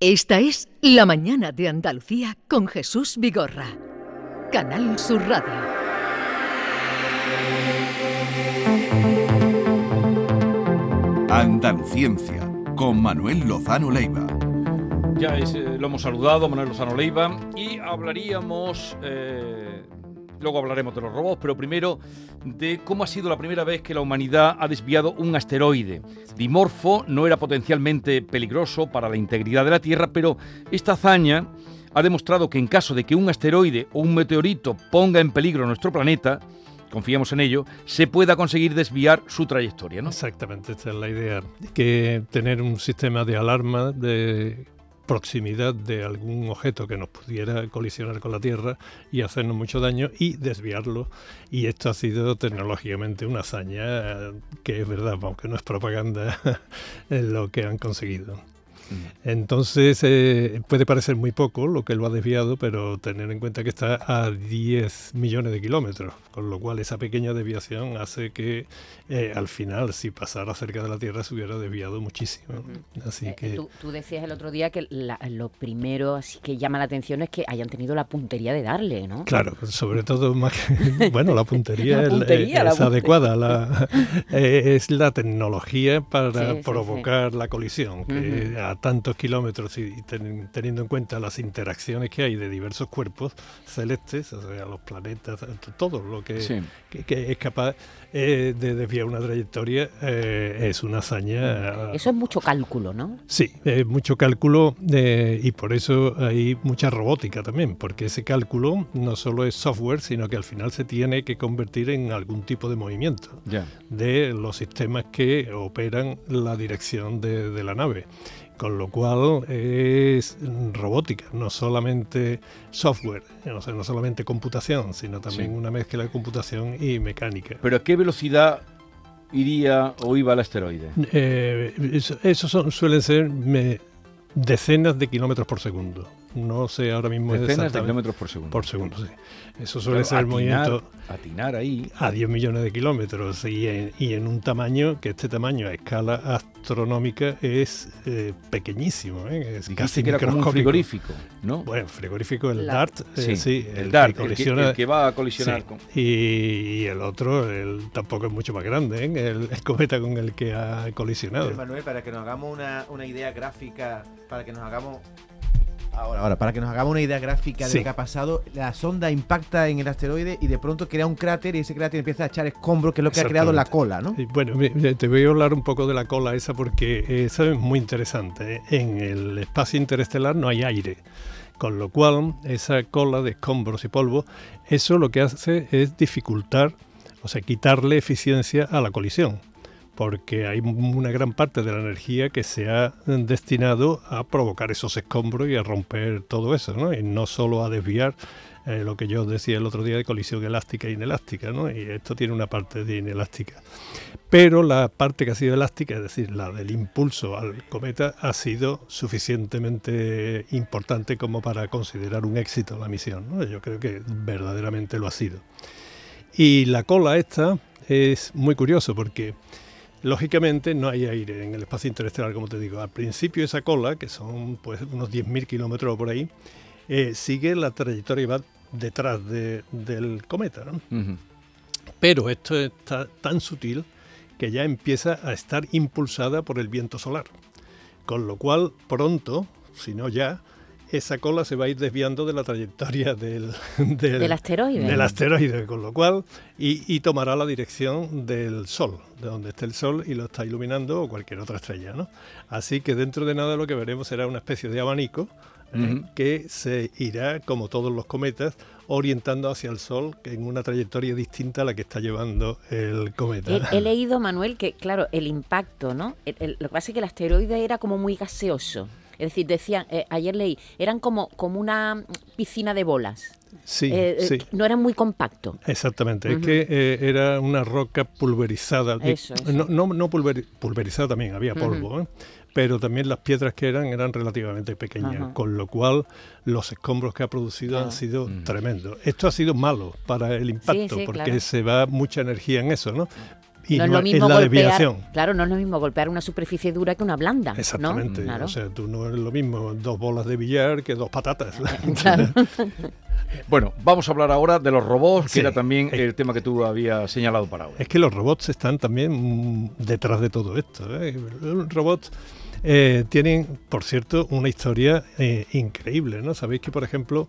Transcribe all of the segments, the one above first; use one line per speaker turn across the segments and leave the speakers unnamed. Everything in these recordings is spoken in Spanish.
Esta es La Mañana de Andalucía con Jesús Vigorra. Canal Sur Radio.
Andaluciencia con Manuel Lozano Leiva.
Ya eh, lo hemos saludado, Manuel Lozano Leiva, y hablaríamos eh, Luego hablaremos de los robots, pero primero de cómo ha sido la primera vez que la humanidad ha desviado un asteroide. Dimorfo no era potencialmente peligroso para la integridad de la Tierra, pero esta hazaña ha demostrado que en caso de que un asteroide o un meteorito ponga en peligro nuestro planeta, confiamos en ello, se pueda conseguir desviar su trayectoria, ¿no?
Exactamente, esta es la idea. Que tener un sistema de alarma de proximidad de algún objeto que nos pudiera colisionar con la Tierra y hacernos mucho daño y desviarlo. Y esto ha sido tecnológicamente una hazaña que es verdad, aunque no es propaganda, lo que han conseguido. Entonces eh, puede parecer muy poco lo que lo ha desviado, pero tener en cuenta que está a 10 millones de kilómetros, con lo cual esa pequeña desviación hace que eh, al final, si pasara cerca de la Tierra, se hubiera desviado muchísimo. Así
eh,
que
tú, decías el otro día que lo primero así que llama la atención es que hayan tenido la puntería de darle, ¿no?
Claro, sobre todo más bueno, la puntería, es, adecuada, es la tecnología para provocar la colisión, que tantos kilómetros y, teniendo en cuenta las interacciones que hay de diversos cuerpos celestes, o sea, los planetas, todo lo que, es capaz eh, de desviar una trayectoria eh, es una hazaña.
Eso es mucho cálculo, ¿no?
Sí, es mucho cálculo eh, y por eso hay mucha robótica también, porque ese cálculo no solo es software, sino que al final se tiene que convertir en algún tipo de movimiento de los sistemas que operan la dirección de la nave con lo cual es robótica, no solamente software, no, no solamente computación, sino también una mezcla de computación y mecánica.
¿Pero a qué velocidad iría o iba el asteroide?
Eh, eso, son, suelen ser decenas de kilómetros por segundo. No sé ahora mismo.
Decenas de kilómetros por segundo.
Por segundo, sí. Eso suele ser el movimiento.
Atinar ahí.
A 10 millones de kilómetros y en, un tamaño que este tamaño a escala astronómica es eh, pequeñísimo. ¿eh? Es
casi que era como un frigorífico, ¿no?
Bueno, frigorífico, el DART. Eh, sí,
el, DART, el, que, va a colisionar con.
Y, el otro, el, tampoco es mucho más grande, ¿eh? el, cometa con el que ha colisionado.
Manuel, para que nos hagamos una, una idea gráfica, para que nos hagamos Ahora, para que nos hagamos una idea gráfica de lo que ha pasado, la sonda impacta en el asteroide y de pronto crea un cráter y ese cráter empieza a echar escombros, que es lo que ha creado la cola, ¿no?
bueno, te voy a hablar un poco de la cola esa porque eso es muy interesante. ¿eh? En el espacio interestelar no hay aire. Con lo cual, esa cola de escombros y polvo, eso lo que hace es dificultar, o sea, quitarle eficiencia a la colisión porque hay una gran parte de la energía que se ha destinado a provocar esos escombros y a romper todo eso, ¿no? Y no solo a desviar eh, lo que yo decía el otro día de colisión elástica e inelástica, ¿no? Y esto tiene una parte de inelástica. Pero la parte que ha sido elástica, es decir, la del impulso al cometa, ha sido suficientemente importante como para considerar un éxito la misión, ¿no? Yo creo que verdaderamente lo ha sido. Y la cola esta es muy curioso porque Lógicamente no hay aire en el espacio interestelar, como te digo. Al principio esa cola, que son pues unos 10.000 kilómetros por ahí, eh, sigue la trayectoria y va detrás del cometa. Pero esto está tan sutil que ya empieza a estar impulsada por el viento solar. Con lo cual, pronto, si no ya, esa cola se va a ir desviando de la trayectoria del,
del, asteroide.
Del asteroide, con lo cual, y, tomará la dirección del Sol, de donde esté el Sol y lo está iluminando o cualquier otra estrella. ¿no? Así que dentro de nada lo que veremos será una especie de abanico eh, que se irá, como todos los cometas, orientando hacia el Sol en una trayectoria distinta a la que está llevando el cometa.
He, leído, Manuel, que claro, el impacto, ¿no? lo que pasa es que el asteroide era como muy gaseoso. Es decir, decían, eh, ayer leí, eran como, como una piscina de bolas.
Sí, eh, eh, sí.
No era muy compacto.
Exactamente, es que era una roca pulverizada.
Eso,
No, no, pulverizada también, había polvo, pero también las piedras que eran eran relativamente pequeñas, con lo cual los escombros que ha producido han sido tremendos. Esto ha sido malo para el impacto, porque se va mucha energía en eso, ¿no? Y
no es
no
lo
es
mismo
la
golpear,
desviación.
claro, no es lo mismo golpear una superficie dura que una blanda. ¿no?
Exactamente.
Claro.
O sea, tú no es lo mismo dos bolas de billar que dos patatas.
Claro.
Bueno, vamos a hablar ahora de los robots, que era también el tema que tú habías señalado para ahora.
Es que los robots están también detrás de todo esto. ¿eh? Los robots eh, tienen, por cierto, una historia eh, increíble. ¿no? Sabéis que, por ejemplo,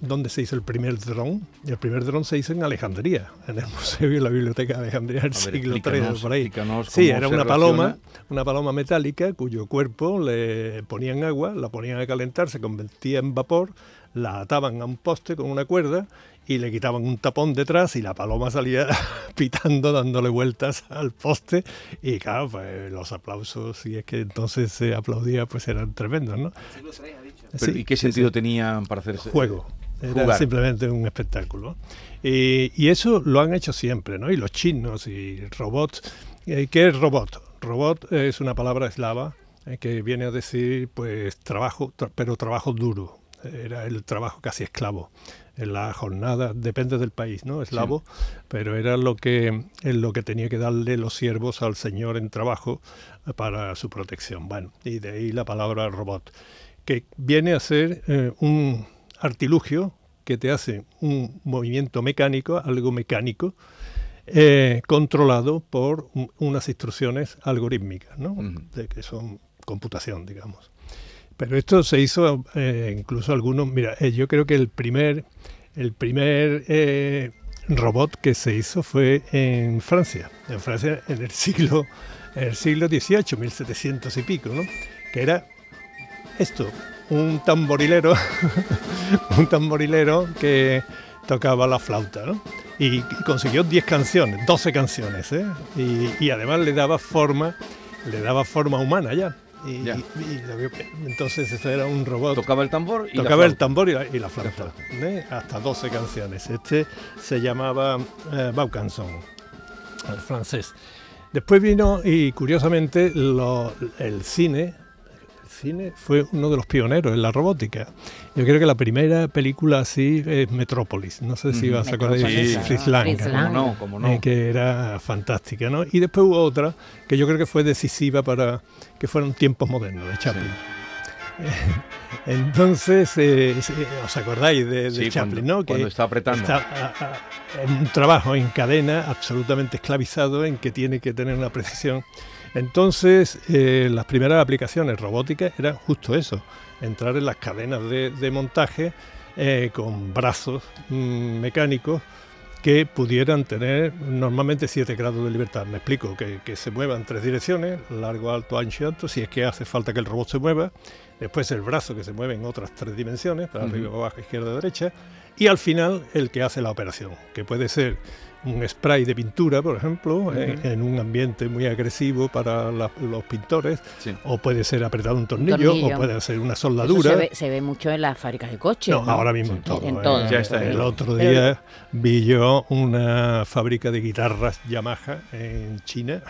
¿dónde se hizo el primer dron? El primer dron se hizo en Alejandría, en el Museo y la Biblioteca de Alejandría del siglo III, por ahí. Sí, era una paloma,
relaciona.
una paloma metálica cuyo cuerpo le ponían agua, la ponían a calentar, se convertía en vapor, la ataban a un poste con una cuerda y le quitaban un tapón detrás y la paloma salía pitando, dándole vueltas al poste y claro, pues los aplausos, y es que entonces se aplaudía, pues eran tremendos, ¿no?
Pero, ¿Y qué sentido
sí.
tenían para hacer ese
Juego. Era
Jugar.
simplemente un espectáculo. Y, y eso lo han hecho siempre, ¿no? Y los chinos y robots. Eh, ¿Qué es robot? Robot es una palabra eslava eh, que viene a decir, pues, trabajo, tra- pero trabajo duro. Era el trabajo casi esclavo. En la jornada, depende del país, ¿no? Eslavo, pero era lo que, lo que tenía que darle los siervos al señor en trabajo eh, para su protección. Bueno, y de ahí la palabra robot, que viene a ser eh, un artilugio que te hace un movimiento mecánico, algo mecánico, eh, controlado por un- unas instrucciones algorítmicas, ¿no? De que son computación, digamos. Pero esto se hizo eh, incluso algunos, mira, eh, yo creo que el primer, el primer eh, robot que se hizo fue en Francia, en Francia en el siglo, en el siglo XVIII, 1700 y pico, ¿no? Que era esto, un tamborilero, un tamborilero que tocaba la flauta, ¿no? Y, consiguió 10 canciones, 12 canciones, ¿eh? Y, y además le daba forma, le daba forma humana ya. Y, entonces eso era un robot.
Tocaba el tambor y la
el
flauta.
tambor y la, y la flauta, ¿eh? hasta 12 canciones. Este se llamaba eh, Vaucanson, el francés. Después vino, y curiosamente, lo- el cine. Cine fue uno de los pioneros en la robótica. Yo creo que la primera película así es Metrópolis. No sé si vas a acordar de
Sí,
Fritz. Lang, ¿no?
No,
eh, que era fantástica, ¿no? Y después hubo otra que yo creo que fue decisiva para que fueron tiempos modernos de Chaplin. Entonces, eh, sí, ¿os acordáis de, de
Sí,
Chaplin,
cuando,
no?
cuando está apretando.
está a- a- en un trabajo en cadena absolutamente esclavizado en que tiene que tener una precisión. Entonces, eh, las primeras aplicaciones robóticas eran justo eso, entrar en las cadenas de, de montaje eh, con brazos mm, mecánicos que pudieran tener normalmente 7 grados de libertad. Me explico, que, que se muevan en tres direcciones, largo, alto, ancho y alto, si es que hace falta que el robot se mueva. Después el brazo que se mueve en otras tres dimensiones, para
Ujú.
arriba, abajo, izquierda, derecha. Y al final el que hace la operación, que puede ser un spray de pintura, por ejemplo, en, un ambiente muy agresivo para la- los pintores,
Sí.
o puede ser apretado un tornillo,
tornillo.
o puede ser una
Eso
soldadura.
se ve, se ve mucho en las fábricas de coches.
No,
¿no?
ahora mismo en todo.
En
¿eh?
todo.
Ya está
El otro
Pero-
día vi yo una fábrica de guitarras Yamaha en China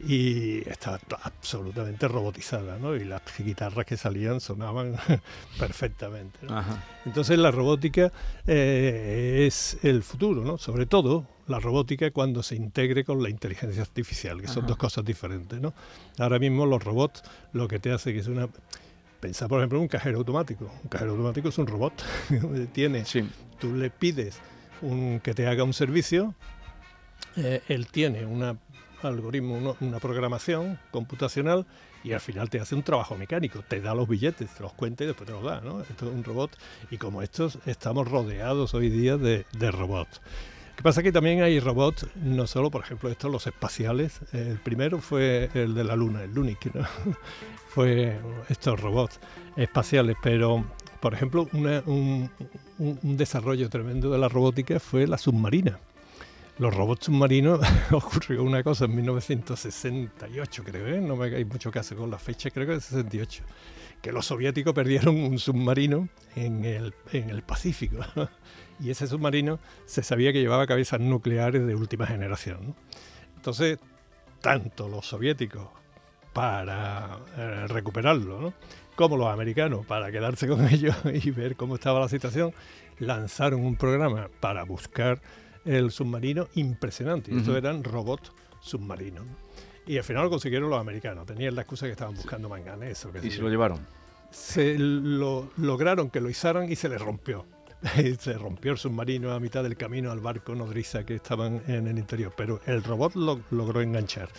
y estaba t- absolutamente robotizada, ¿no? Y las guitarras que salían sonaban perfectamente. ¿no? Entonces la robótica eh, es el futuro, ¿no? Sobre todo la robótica cuando se integre con la inteligencia artificial, que son
Ajá.
dos cosas diferentes, ¿no? Ahora mismo los robots lo que te hace que es una... Pensar, por ejemplo, en un cajero automático. Un cajero automático es un robot. Tiene
Sí.
tú le pides un- que te haga un servicio, eh, él tiene un algoritmo, uno- una programación computacional y al final te hace un trabajo mecánico, te da los billetes, te los cuenta y después te los da. ¿no? Esto es un robot y como estos estamos rodeados hoy día de, de robots. Lo que pasa que también hay robots, no solo, por ejemplo, estos, los espaciales. El primero fue el de la Luna, el Lunic, ¿no? fue estos robots espaciales, pero por ejemplo, una- un, un- un desarrollo tremendo de la robótica fue la submarina. Los robots submarinos ocurrió una cosa en 1968, creo, ¿eh? no me hagáis mucho caso con la fecha, creo que es 68, que los soviéticos perdieron un submarino en el, en el Pacífico. y ese submarino se sabía que llevaba cabezas nucleares de última generación. Entonces, tanto los soviéticos para eh, recuperarlo, como los americanos para quedarse con ellos y ver cómo estaba la situación, lanzaron un programa para buscar el submarino impresionante. Y estos eran robots submarinos. Y al final lo consiguieron los americanos. Tenían la excusa que estaban buscando manganeso.
y se lo llevaron.
Se lo lograron que lo izaran y se les rompió. se rompió el submarino a mitad del camino al barco nodriza que estaban en el interior, pero el robot lo logró enganchar.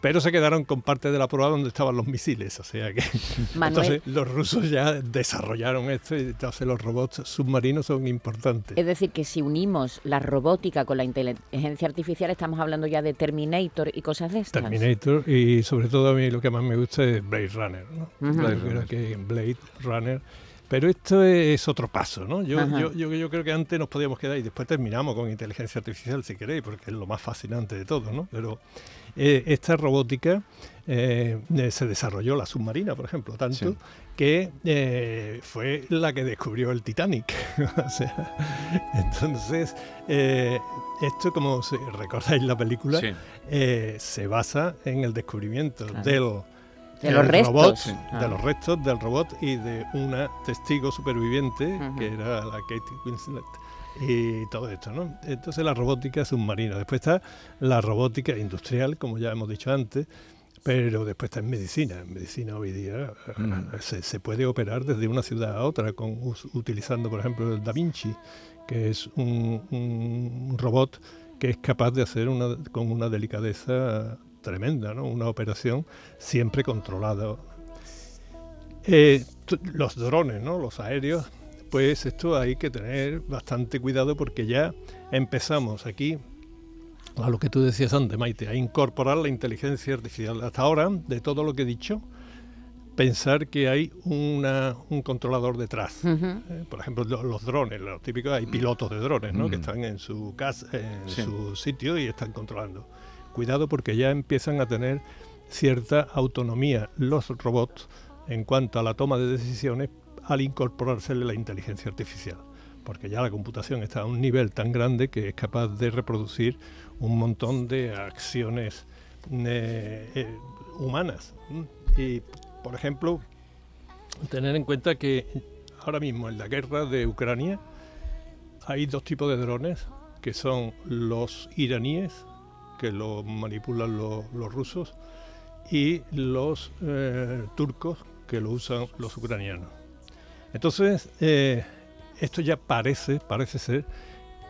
Pero se quedaron con parte de la prueba donde estaban los misiles, o sea que entonces los rusos ya desarrollaron esto y entonces los robots submarinos son importantes.
Es decir, que si unimos la robótica con la inteligencia artificial estamos hablando ya de Terminator y cosas de estas.
Terminator y sobre todo a mí lo que más me gusta es Blade Runner, ¿no? Blade que Blade Runner pero esto es otro paso, ¿no? Yo, yo, yo, creo que antes nos podíamos quedar y después terminamos con inteligencia artificial, si queréis, porque es lo más fascinante de todo, ¿no? Pero eh, esta robótica eh, eh, se desarrolló la submarina, por ejemplo, tanto que fue la que descubrió el Titanic. o sea, entonces, esto, como si recordáis la película, se basa en el descubrimiento del
de los restos.
Ah. De los restos del robot y de una testigo superviviente, que era la Katie Winslet. Y todo esto, ¿no? Entonces la robótica submarina. Después está la robótica industrial, como ya hemos dicho antes, pero después está en medicina. En medicina hoy día eh, se, puede operar desde una ciudad a otra con, utilizando, por ejemplo, el Da Vinci, que es un, un robot que es capaz de hacer una, con una delicadeza tremenda, ¿no? Una operación siempre controlada. Eh, los drones, ¿no? Los aéreos, pues esto hay que tener bastante cuidado porque ya empezamos aquí a lo que tú decías antes, Maite, a incorporar la inteligencia artificial. Hasta ahora, de todo lo que he dicho, pensar que hay una, un controlador detrás. Eh, por ejemplo, los, drones, los típicos, hay pilotos de drones, ¿no? Que están en su casa, en su sitio y están controlando. Cuidado porque ya empiezan a tener cierta autonomía los robots en cuanto a la toma de decisiones al incorporársele la inteligencia artificial. Porque ya la computación está a un nivel tan grande que es capaz de reproducir un montón de acciones eh, eh, humanas. Y, por ejemplo, tener en cuenta que ahora mismo en la guerra de Ucrania hay dos tipos de drones, que son los iraníes que lo manipulan los, rusos, y los eh, turcos, que lo usan los ucranianos. Entonces, eh, esto ya parece, parece ser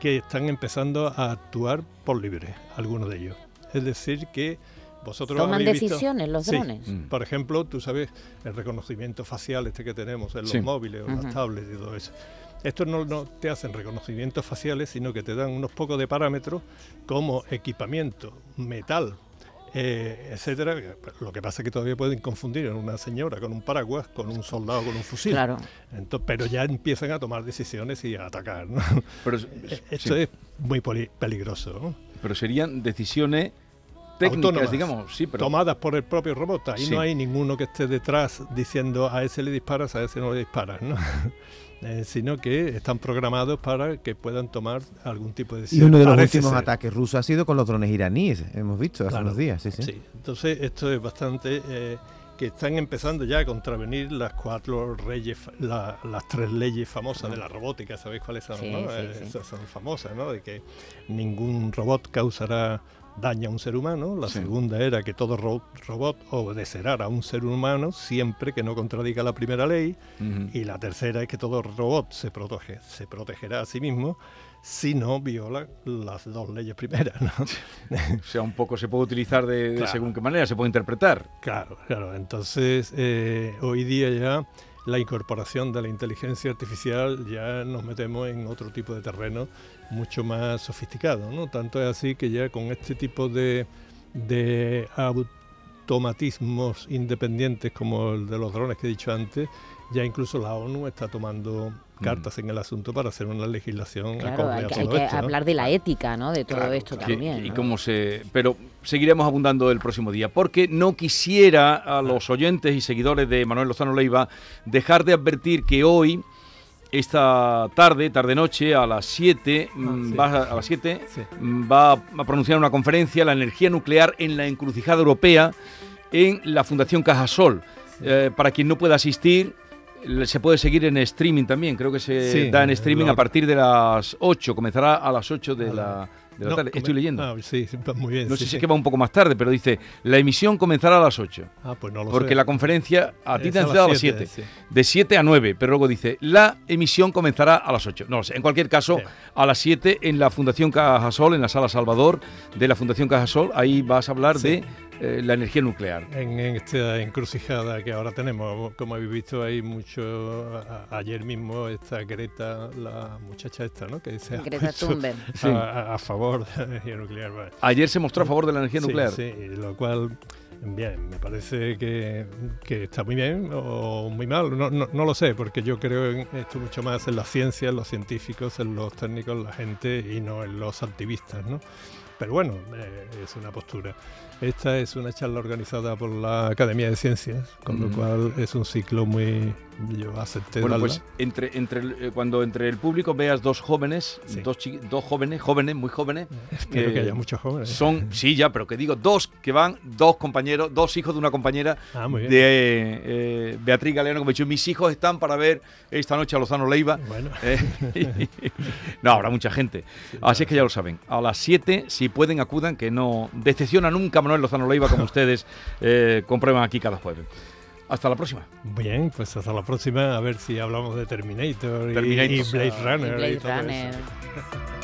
que están empezando a actuar por libre, algunos de ellos. Es decir, que vosotros
toman decisiones los drones.
Mm. Por ejemplo, tú sabes el reconocimiento facial este que tenemos en los móviles o las tablets y todo eso. Estos no, te hacen reconocimientos faciales, sino que te dan unos pocos de parámetros como equipamiento, metal, eh, etcétera. Lo que pasa es que todavía pueden confundir a una señora con un paraguas con un soldado con un fusil.
Claro.
pero ya empiezan a tomar decisiones y a atacar. Pero, eh, Esto es muy peligroso.
Pero serían decisiones técnicas, digamos, sí,
pero... tomadas por el propio robot. Ahí no hay ninguno que esté detrás diciendo a ese le disparas, a ese no le disparas, ¿no? Eh, sino que están programados para que puedan tomar algún tipo de decisión.
Y uno de los últimos ataques rusos ha sido con los drones iraníes, hemos visto hace unos días. Sí, sí.
entonces esto es bastante... Eh, que están empezando ya a contravenir las cuatro leyes, las tres leyes famosas de la robótica, ¿sabéis cuáles son? Eh, esas son famosas, ¿no? De que ningún robot causará daña a un ser humano, la segunda era que todo robot obedecerá a un ser humano siempre que no contradiga la primera ley, y la tercera es que todo robot se, protege, se protegerá a sí mismo si no viola las dos leyes primeras. ¿no?
o sea, un poco se puede utilizar de, según qué manera, se puede interpretar.
Claro, claro. Entonces, eh, hoy día ya la incorporación de la inteligencia artificial ya nos metemos en otro tipo de terreno mucho más sofisticado, ¿no? Tanto es así que ya con este tipo de, de automatismos independientes como el de los drones que he dicho antes, ya incluso la ONU está tomando mm. cartas en el asunto para hacer una legislación
claro, hay, que, hay que hablar de la ética ¿no? de todo esto también
y cómo se pero seguiremos abundando el próximo día porque no quisiera a los oyentes y seguidores de Manuel Lozano Leiva dejar de advertir que hoy esta tarde, tarde-noche, a las 7, ah, mm, va, a las 7 mm, va a pronunciar una conferencia, la energía nuclear en la encrucijada europea, en la Fundación Cajasol. Eh, para quien no pueda asistir, se puede seguir en streaming también, creo que se
Sí,
da en streaming
lo-
a partir de las 8, comenzará a las 8 de la, de la
No,
tarde. Estoy leyendo.
Ah, sí, muy bien.
no
sí,
sé si
sí.
es que va un poco más tarde, pero dice, la emisión comenzará a las 8.
Ah, pues no lo
Porque
sé.
la conferencia a ti te han dado a las
siete,
7.
sí.
De 7 a 9, pero luego dice, la emisión comenzará a las 8. No lo sé. En cualquier caso, a las 7 en la Fundación Cajasol, en la Sala Salvador de la Fundación Cajasol, ahí vas a hablar de eh, la energía nuclear.
En, en esta encrucijada que ahora tenemos, como habéis visto, hay mucho. a- ayer mismo esta Greta, la muchacha esta, ¿no? Que se
Greta Thunberg.
Sí.
a, a- a favor de la energía nuclear.
Ayer se mostró a favor de la energía
Sí,
nuclear.
Sí, lo cual, bien, me parece que, que está muy bien o muy mal, no, no, no lo sé, porque yo creo en esto mucho más en la ciencia, en los científicos, en los técnicos, en la gente y no en los activistas, ¿no? Pero bueno, eh, es una postura. Esta es una charla organizada por la Academia de Ciencias, con lo
Mm.
cual es un ciclo muy... Yo acepté
Bueno,
darla.
pues entre, entre eh, cuando entre el público veas dos jóvenes,
Sí.
dos, dos jóvenes, jóvenes, muy jóvenes,
Espero que
eh,
haya muchos jóvenes.
son, sí, ya, pero que digo, dos que van, dos compañeros, dos hijos de una compañera
Ah, muy bien.
de eh, Beatriz Galeano, que me dicho, mis hijos están para ver esta noche a Lozano Leiva.
Bueno,
Eh, no, habrá mucha gente. Así es que ya lo saben. A las 7, si pueden, acudan, que no decepciona nunca Manuel Lozano Leiva, como ustedes eh, comprueban aquí cada jueves. Hasta la próxima.
bien, pues hasta la próxima, a ver si hablamos de Terminator, y-
Terminator.
y, Blade
Y
Runner. y
Blade
todo eso.